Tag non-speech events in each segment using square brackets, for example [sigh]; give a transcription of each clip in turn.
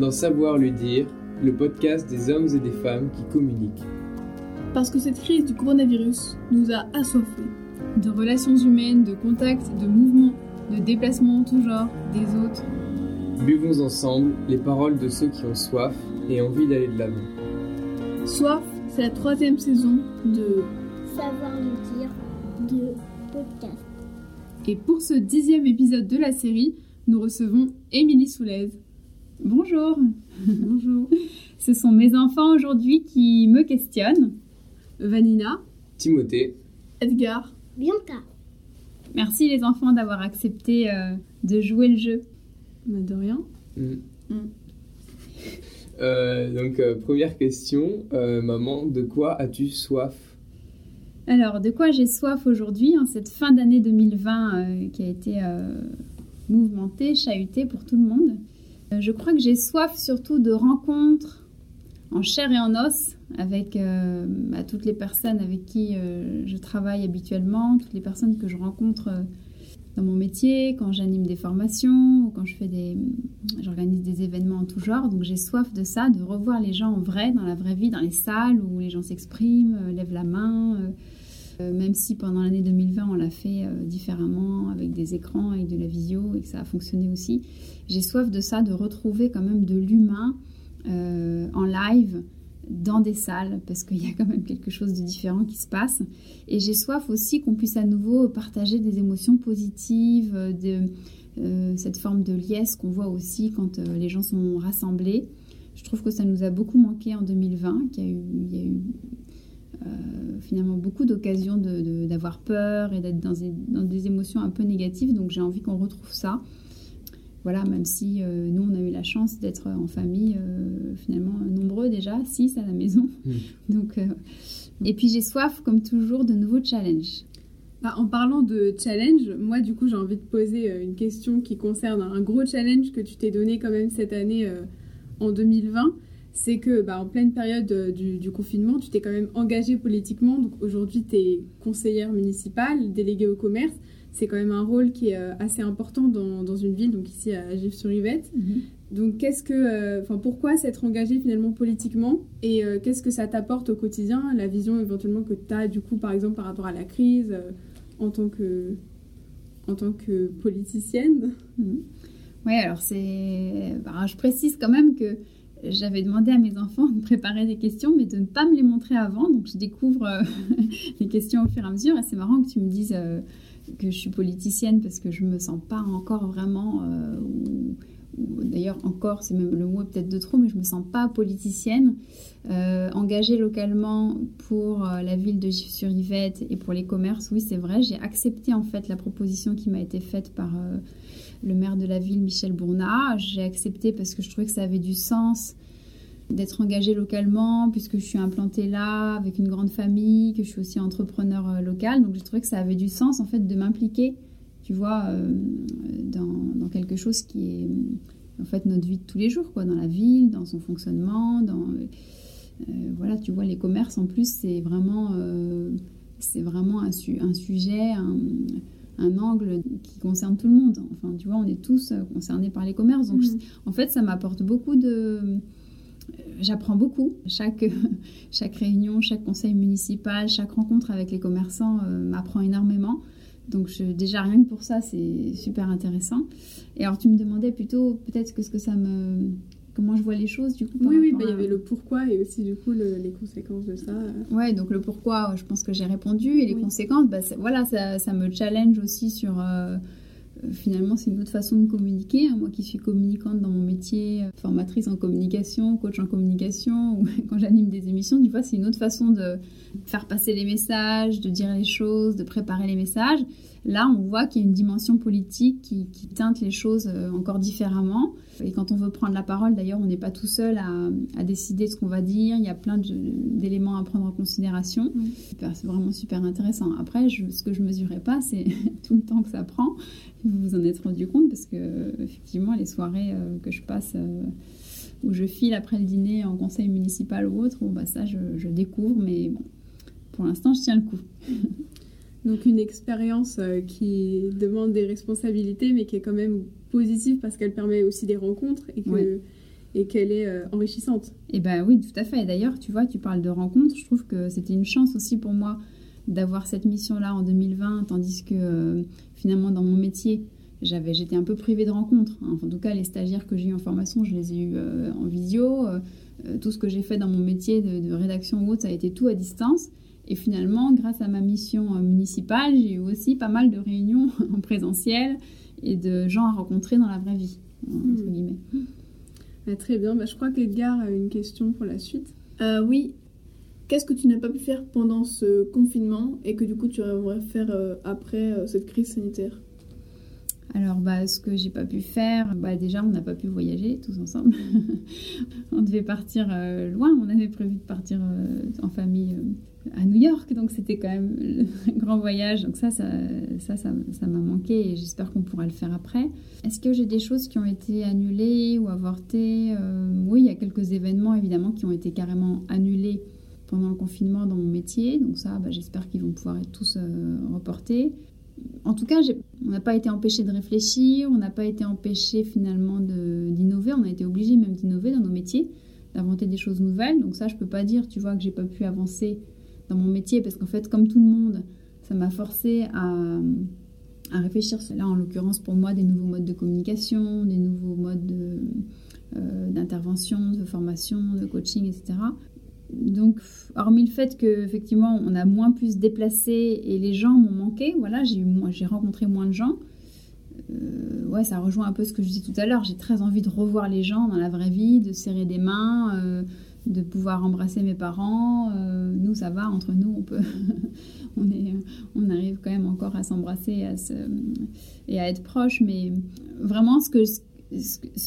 dans Savoir le dire, le podcast des hommes et des femmes qui communiquent. Parce que cette crise du coronavirus nous a assoiffés. De relations humaines, de contacts, de mouvements, de déplacements en tout genre, des autres. Buvons ensemble les paroles de ceux qui ont soif et envie d'aller de l'avant. Soif, c'est la troisième saison de Savoir le dire de podcast. Et pour ce dixième épisode de la série, nous recevons Émilie Soulaise. Bonjour. Bonjour. [laughs] Ce sont mes enfants aujourd'hui qui me questionnent. Vanina, Timothée, Edgar, Bianca. Merci les enfants d'avoir accepté euh, de jouer le jeu. de rien. Mm. Mm. [laughs] Euh, donc, euh, première question, euh, maman, de quoi as-tu soif? Alors, de quoi j'ai soif aujourd'hui, en cette fin d'année 2020 euh, qui a été euh, mouvementée, chahutée pour tout le monde? Euh, Je crois que j'ai soif surtout de rencontres en chair et en os avec euh, bah, toutes les personnes avec qui euh, je travaille habituellement, toutes les personnes que je rencontre euh, dans mon métier, quand j'anime des formations ou quand je fais des, j'organise des événements en tout genre. Donc j'ai soif de ça, de revoir les gens en vrai, dans la vraie vie, dans les salles où les gens s'expriment, euh, lèvent la main. Euh, même si pendant l'année 2020 on l'a fait euh, différemment avec des écrans, avec de la visio et que ça a fonctionné aussi, j'ai soif de ça, de retrouver quand même de l'humain euh, en live dans des salles parce qu'il y a quand même quelque chose de différent qui se passe. Et j'ai soif aussi qu'on puisse à nouveau partager des émotions positives, de cette forme de liesse qu'on voit aussi quand les gens sont rassemblés. Je trouve que ça nous a beaucoup manqué en 2020, qu'il y a eu, finalement beaucoup d'occasions de- de- d'avoir peur et d'être dans des, dans des émotions un peu négatives. Donc j'ai envie qu'on retrouve ça. Voilà, même si euh, nous, on a eu la chance d'être en famille, euh, finalement, nombreux déjà, six à la maison. [laughs] Donc, euh, Et puis j'ai soif, comme toujours, de nouveaux challenges. Bah, en parlant de challenge, moi du coup j'ai envie de poser euh, une question qui concerne un gros challenge que tu t'es donné quand même cette année euh, en 2020. C'est que bah, en pleine période euh, du, du confinement, tu t'es quand même engagée politiquement. Donc aujourd'hui tu es conseillère municipale, déléguée au commerce. C'est quand même un rôle qui est euh, assez important dans, dans une ville, donc ici à Gif-sur-Yvette. Donc, qu'est-ce que, euh, pourquoi s'être engagé finalement politiquement? Et euh, qu'est-ce que ça t'apporte au quotidien, la vision éventuellement que tu as du coup, par exemple, par rapport à la crise euh, en tant que, en tant que politicienne? Oui, alors c'est. bah, je précise quand même que j'avais demandé à mes enfants de préparer des questions, mais de ne pas me les montrer avant. Donc je découvre euh, [laughs] les questions au fur et à mesure. Et c'est marrant que tu me dises euh, que je suis politicienne parce que je me sens pas encore vraiment. euh, ou- D'ailleurs, encore, c'est même le mot peut-être de trop, mais je me sens pas politicienne. Engagée localement pour la ville de Gif-sur-Yvette et pour les commerces, oui, c'est vrai. J'ai accepté en fait la proposition qui m'a été faite par le maire de la ville, Michel Bournat. J'ai accepté parce que je trouvais que ça avait du sens d'être engagée localement, puisque je suis implantée là, avec une grande famille, que je suis aussi entrepreneur euh, local. Donc j'ai trouvé que ça avait du sens en fait de m'impliquer, tu vois, euh, dans, quelque chose qui est en fait notre vie de tous les jours, quoi, dans la ville, dans son fonctionnement, euh, voilà, tu vois, les commerces en plus, c'est vraiment, c'est vraiment un, su- un sujet, un angle qui concerne tout le monde. Enfin, tu vois, on est tous euh, concernés par les commerces. Donc, Mhm. en fait, ça m'apporte beaucoup de. euh, J'apprends beaucoup. Chaque, [laughs] chaque réunion, chaque conseil municipal, chaque rencontre avec les commerçants euh, m'apprend énormément. Donc je- déjà rien que pour ça, c'est super intéressant. Et alors tu me demandais plutôt peut-être que ce que ça me... Comment je vois les choses du coup par oui, oui, bah, il y avait le pourquoi et aussi du coup le- les conséquences de ça. euh. Ouais, donc le pourquoi, je pense que j'ai répondu. Et les Oui. conséquences, bah, voilà, ça, ça me challenge aussi sur. Finalement, c'est une autre façon de communiquer. Moi qui suis communicante dans mon métier, euh, formatrice en communication, coach en communication, [laughs] ou quand j'anime des émissions, tu vois, c'est une autre façon de faire passer les messages, de dire les choses, de préparer les messages. Là, on voit qu'il y a une dimension politique qui, qui teinte les choses euh, encore différemment. Et quand on veut prendre la parole, d'ailleurs, on n'est pas tout seul à, à décider de ce qu'on va dire. Il y a plein d'éléments à prendre en considération. C'est vraiment super intéressant. Après, je- ce que je mesurais pas, c'est [laughs] tout le temps que ça prend. Vous vous en êtes rendu compte parce que, effectivement, les soirées euh, que je passe euh, où je file après le dîner en conseil municipal ou autre, bon, bah, ça, je, je découvre. Mais bon, pour l'instant, je tiens le coup. [laughs] Donc une expérience euh, qui demande des responsabilités, mais qui est quand même positive parce qu'elle permet aussi des rencontres et que Oui. et qu'elle est euh, enrichissante. Et ben oui, tout à fait. Et d'ailleurs, tu vois, tu parles de rencontres. Je trouve que c'était une chance aussi pour moi d'avoir cette mission-là en 2020, tandis que euh, finalement dans mon métier, j'avais, j'étais un peu privée de rencontres. Hein. en tout cas, les stagiaires que j'ai eu en formation, je les ai eus euh, en visio. tout ce que j'ai fait dans mon métier de, de, rédaction ou autre, ça a été tout à distance. Et finalement, grâce à ma mission municipale, j'ai eu aussi pas mal de réunions [laughs] en présentiel et de gens à rencontrer dans la vraie vie, entre hmm. guillemets. Ah, très bien, bah, je crois qu'Edgar a une question pour la suite. Euh, oui, qu'est-ce que tu n'as pas pu faire pendant ce confinement et que du coup tu aimerais faire euh, après euh, cette crise sanitaire? Alors, bah, ce que j'ai pas pu faire, bah, déjà, on n'a pas pu voyager tous ensemble. [laughs] on devait partir loin, on avait prévu de partir en famille à New York, donc c'était quand même [laughs] un grand voyage. Donc ça, ça, ça, ça, m'a manqué et j'espère qu'on pourra le faire après. Est-ce que j'ai des choses qui ont été annulées ou avortées? Euh, Oui, il y a quelques événements évidemment qui ont été carrément annulés pendant le confinement dans mon métier. Donc ça, bah, j'espère qu'ils vont pouvoir être tous euh, reportés. En tout cas, on n'a pas été empêché de réfléchir, on n'a pas été empêché finalement d'innover, on a été obligé même d'innover dans nos métiers, d'inventer des choses nouvelles. Donc ça, je peux pas dire, tu vois, que j'ai pas pu avancer dans mon métier parce qu'en fait, comme tout le monde, ça m'a forcé à, à réfléchir. Là, en l'occurrence, pour moi, des nouveaux modes de communication, des nouveaux modes euh, d'intervention, de, formation, de coaching, etc. Donc, hormis le fait qu'effectivement, on a moins pu se déplacer et les gens m'ont manqué, voilà, j'ai rencontré moins de gens. Euh, ouais, ça rejoint un peu ce que je disais tout à l'heure. J'ai très envie de revoir les gens dans la vraie vie, de serrer des mains. Euh, de pouvoir embrasser mes parents. Euh, nous, ça va, entre nous, on peut, [laughs] on, est, on arrive quand même encore à s'embrasser à et à être proches. Mais vraiment, ce, que,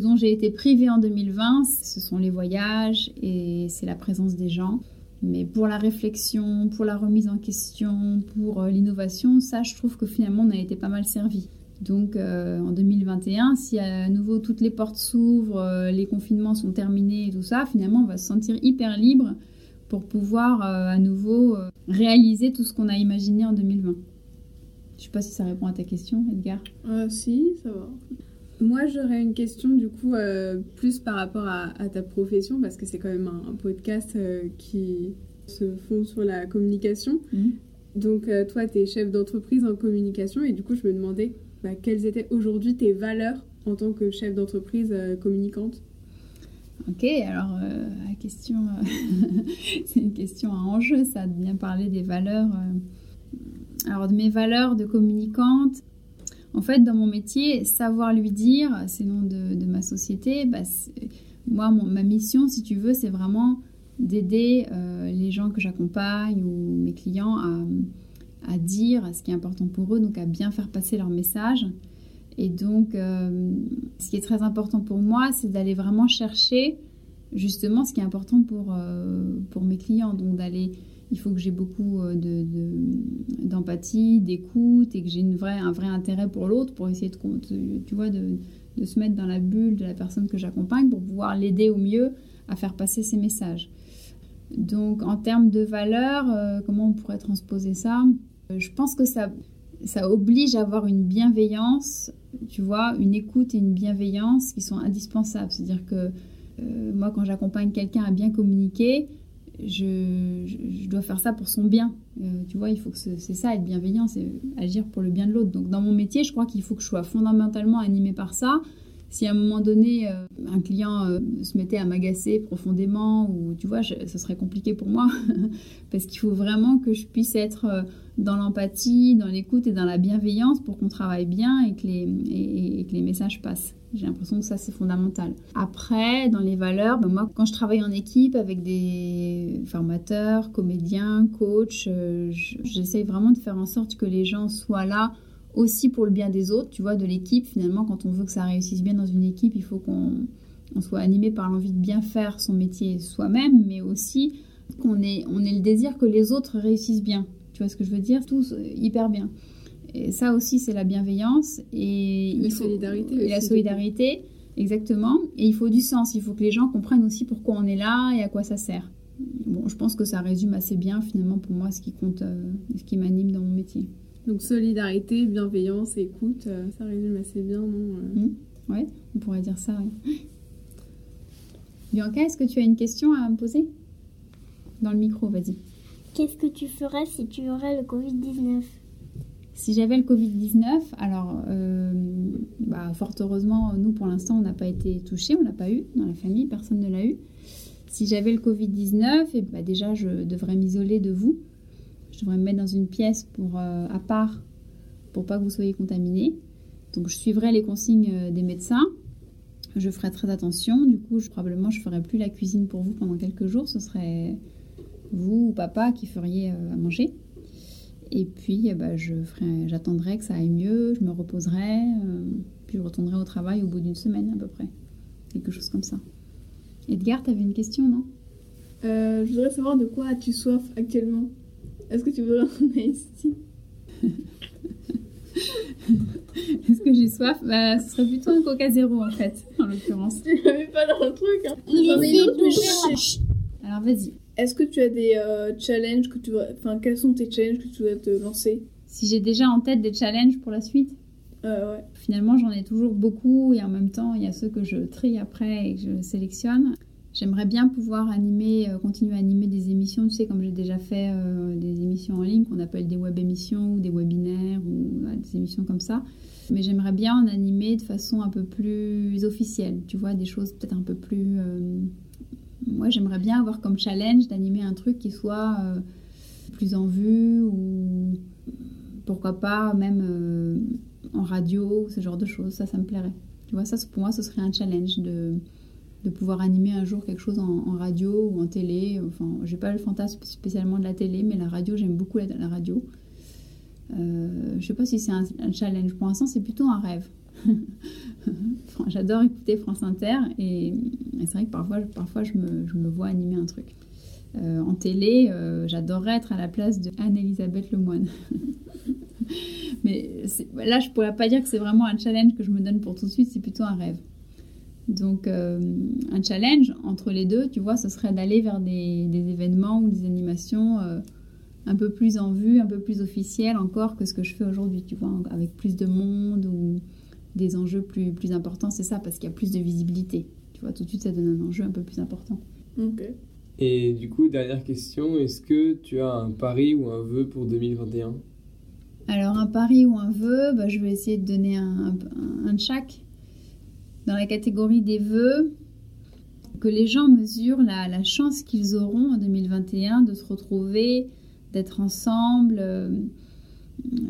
dont j'ai été privée en 2020, ce sont les voyages et c'est la présence des gens. Mais pour la réflexion, pour la remise en question, pour euh, l'innovation, ça, je trouve que finalement, on a été pas mal servi. Donc euh, en 2021, si à nouveau toutes les portes s'ouvrent, euh, les confinements sont terminés et tout ça, finalement on va se sentir hyper libre pour pouvoir à nouveau réaliser tout ce qu'on a imaginé en 2020. Je sais pas si ça répond à ta question, Edgar. si, ça va. Moi, j'aurais une question du coup plus par rapport à, ta profession parce que c'est quand même un, podcast qui se fonde sur la communication. Mmh. Donc, toi, tu es chef d'entreprise en communication et du coup, je me demandais bah, quelles étaient aujourd'hui tes valeurs en tant que chef d'entreprise euh, communicante? Ok, alors euh, la question, euh, [laughs] c'est une question à enjeu, ça, de bien parler des valeurs. alors de mes valeurs de communicante, en fait, dans mon métier, savoir lui dire, c'est le nom de, ma société, bah, moi, ma mission, si tu veux, c'est vraiment d'aider les gens que j'accompagne ou mes clients à à dire ce qui est important pour eux, donc à bien faire passer leur message. Et donc, euh, ce qui est très important pour moi, c'est d'aller vraiment chercher justement ce qui est important pour, euh, pour mes clients. Donc, d'aller, il faut que j'ai beaucoup euh, d'empathie, de, d'écoute et que j'ai un vrai intérêt pour l'autre pour essayer de, tu vois, de, se mettre dans la bulle de la personne que j'accompagne pour pouvoir l'aider au mieux à faire passer ses messages. Donc, en termes de valeur, comment on pourrait transposer ça? Euh, je pense que ça, ça oblige à avoir une bienveillance, tu vois, une écoute et une bienveillance qui sont indispensables. C'est-à-dire que euh, moi, quand j'accompagne quelqu'un à bien communiquer, je, dois faire ça pour son bien. Euh, tu vois, il faut que c'est ça, être bienveillant, c'est agir pour le bien de l'autre. Donc dans mon métier, je crois qu'il faut que je sois fondamentalement animée par ça si à un moment donné euh, un client euh, se mettait à m'agacer profondément ou tu vois ce serait compliqué pour moi. [laughs] Parce qu'il faut vraiment que je puisse être euh, dans l'empathie dans l'écoute et dans la bienveillance pour qu'on travaille bien et que les, et, que les messages passent. J'ai l'impression que ça c'est fondamental. Après dans les valeurs ben moi quand je travaille en équipe avec des formateurs comédiens coachs j'essaye vraiment de faire en sorte que les gens soient là aussi pour le bien des autres, tu vois, de l'équipe. Finalement, quand on veut que ça réussisse bien dans une équipe, il faut qu'on soit animé par l'envie de bien faire son métier soi-même, mais aussi qu'on ait, on ait le désir que les autres réussissent bien. Tu vois ce que je veux dire? Tous euh, hyper bien. Et ça aussi, c'est la bienveillance et la solidarité. Et la solidarité, exactement. Et il faut du sens. Il faut que les gens comprennent aussi pourquoi on est là et à quoi ça sert. Bon, je pense que ça résume assez bien finalement pour moi ce qui compte, euh, ce qui m'anime dans mon métier. Donc solidarité, bienveillance, écoute, euh, ça résume assez bien, non euh? mmh. Ouais, on pourrait dire ça. [laughs] Bianca, est-ce que tu as une question à me poser? Dans le micro, vas-y. Qu'est-ce que tu ferais si tu aurais le Covid-19 Si j'avais le Covid-19, alors, euh, bah, fort heureusement, nous, pour l'instant, on n'a pas été touchés, on l'a pas eu dans la famille, personne ne l'a eu. Si j'avais le Covid-19, et bah, déjà, je devrais m'isoler de vous. Je devrais me mettre dans une pièce pour, euh, à part pour pas que vous soyez contaminés. Donc, je suivrai les consignes euh, des médecins. Je ferai très attention. Du coup, probablement, je ferai plus la cuisine pour vous pendant quelques jours. Ce serait vous ou papa qui feriez euh, à manger. Et puis, eh ben, j'attendrai que ça aille mieux, je me reposerai, puis je retournerai au travail au bout d'une semaine à peu près. Quelque chose comme ça. Edgar, tu avais une question, non? Je voudrais savoir de quoi as-tu soif actuellement? Est-ce que tu veux un [laughs] ici Est-ce que j'ai soif? Bah, Ce serait plutôt un Coca Zéro en fait, en l'occurrence. Tu l'avais pas dans le truc. Hein. J'en ai une autre. Alors vas-y. Est-ce que tu as des euh, challenges que tu voudrais... Enfin, quels sont tes challenges que tu voudrais te lancer? Si j'ai déjà en tête des challenges pour la suite, euh, Ouais. finalement j'en ai toujours beaucoup et en même temps il y a ceux que je trie après et que je sélectionne. J'aimerais bien pouvoir euh, continuer à animer des émissions, tu sais, comme j'ai déjà fait euh, des émissions en ligne qu'on appelle des web émissions ou des webinaires ou voilà, des émissions comme ça. Mais j'aimerais bien en animer de façon un peu plus officielle, tu vois, des choses peut-être un peu plus. euh, Moi, j'aimerais bien avoir comme challenge d'animer un truc qui soit euh, plus en vue ou pourquoi pas même euh, en radio, ce genre de choses. Ça, ça me plairait. Tu vois, ça, pour moi, ce serait un challenge de, de pouvoir animer un jour quelque chose en, radio ou en télé. Enfin, j'ai pas le fantasme spécialement de la télé, mais la radio, j'aime beaucoup la, radio. Euh, je sais pas si c'est un, challenge. Pour l'instant, c'est plutôt un rêve. [laughs] J'adore écouter France Inter et, c'est vrai que parfois, parfois je, me, je me vois animer un truc. Euh, en télé, euh, j'adorerais être à la place de Anne-Elisabeth Lemoine. [laughs] Mais là, je pourrais pas dire que c'est vraiment un challenge que je me donne pour tout de suite, c'est plutôt un rêve. Donc, euh, un challenge entre les deux, tu vois, ce serait d'aller vers des, des événements ou des animations euh, un peu plus en vue, un peu plus officielles encore que ce que je fais aujourd'hui, tu vois, avec plus de monde ou des enjeux plus, plus importants. C'est ça, parce qu'il y a plus de visibilité. Tu vois, tout de suite, ça donne un enjeu un peu plus important. Ok. Et du coup, dernière question, est-ce que tu as un pari ou un vœu pour 2021 Alors, un pari ou un vœu, bah, je vais essayer de donner un, un- un de chaque. Dans la catégorie des vœux, que les gens mesurent la, chance qu'ils auront en 2021 de se retrouver, d'être ensemble. euh,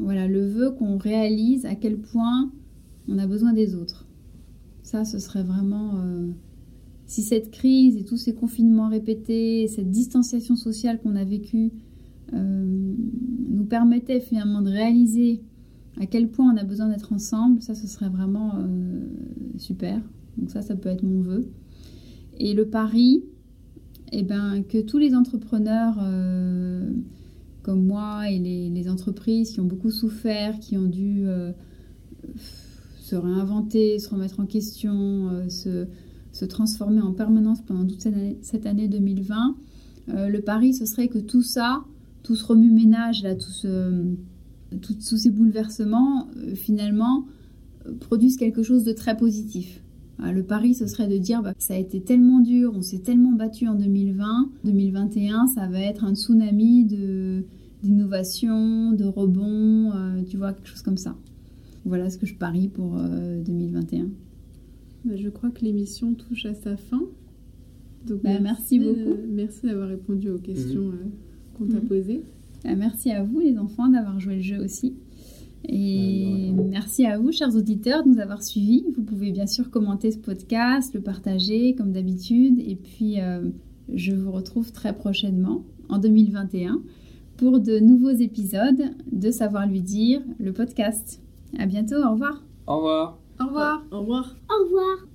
voilà, le vœu qu'on réalise à quel point on a besoin des autres. Ça, ce serait vraiment... euh, si cette crise et tous ces confinements répétés, cette distanciation sociale qu'on a vécue euh, nous permettait finalement de réaliser à quel point on a besoin d'être ensemble, ça ce serait vraiment euh, super. Donc ça, ça peut être mon vœu. Et le pari, eh ben, que tous les entrepreneurs euh, comme moi et les, entreprises qui ont beaucoup souffert, qui ont dû euh, se réinventer, se remettre en question, se, transformer en permanence pendant toute cette année, cette année 2020, euh, le pari, ce serait que tout ça, tout ce remue-ménage, là, tout ce, tout- tous ces bouleversements, euh, finalement, euh, produisent quelque chose de très positif. Voilà, le pari, ce serait de dire, bah, ça a été tellement dur, on s'est tellement battu en 2020, 2021, ça va être un tsunami de d'innovation, de rebond, euh, tu vois, quelque chose comme ça. Voilà ce que je parie pour euh, 2021. Bah, je crois que l'émission touche à sa fin. Donc, Bah, merci beaucoup. euh, merci d'avoir répondu aux questions euh, qu'on t'a Mhm. posées. Euh, Merci à vous les enfants d'avoir joué le jeu aussi. Et merci à vous, chers auditeurs, de nous avoir suivis. Vous pouvez bien sûr commenter ce podcast, le partager comme d'habitude. Et puis, euh, je vous retrouve très prochainement, en 2021, pour de nouveaux épisodes de Savoir lui dire, le podcast. À bientôt, au revoir. Au revoir Au revoir Au revoir. Au revoir.